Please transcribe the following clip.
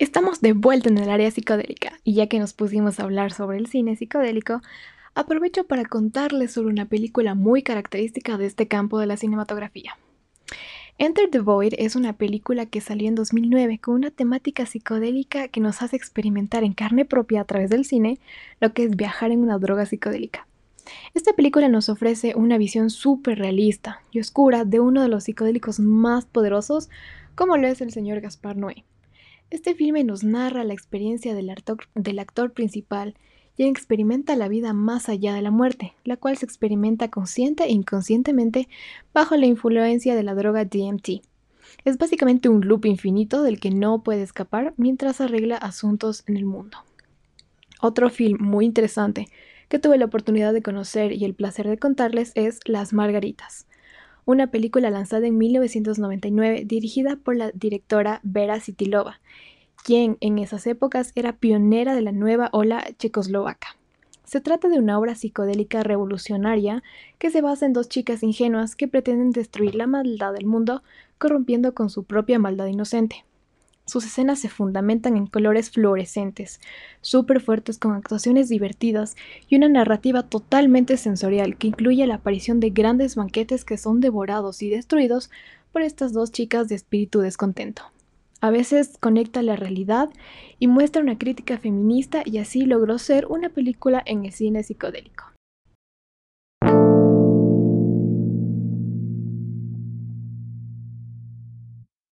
Estamos de vuelta en el área psicodélica y ya que nos pusimos a hablar sobre el cine psicodélico, aprovecho para contarles sobre una película muy característica de este campo de la cinematografía. Enter the Void es una película que salió en 2009 con una temática psicodélica que nos hace experimentar en carne propia a través del cine lo que es viajar en una droga psicodélica. Esta película nos ofrece una visión súper realista y oscura de uno de los psicodélicos más poderosos como lo es el señor Gaspar Noé. Este filme nos narra la experiencia del actor, principal, quien experimenta la vida más allá de la muerte, la cual se experimenta consciente e inconscientemente bajo la influencia de la droga DMT. Es básicamente un loop infinito del que no puede escapar mientras arregla asuntos en el mundo. Otro film muy interesante que tuve la oportunidad de conocer y el placer de contarles es Las Margaritas, una película lanzada en 1999 dirigida por la directora Vera Sitilova, quien en esas épocas era pionera de la nueva ola checoslovaca. Se trata de una obra psicodélica revolucionaria que se basa en dos chicas ingenuas que pretenden destruir la maldad del mundo corrompiendo con su propia maldad inocente. Sus escenas se fundamentan en colores fluorescentes, súper fuertes con actuaciones divertidas y una narrativa totalmente sensorial que incluye la aparición de grandes banquetes que son devorados y destruidos por estas dos chicas de espíritu descontento. A veces conecta la realidad y muestra una crítica feminista y así logró ser una película en el cine psicodélico.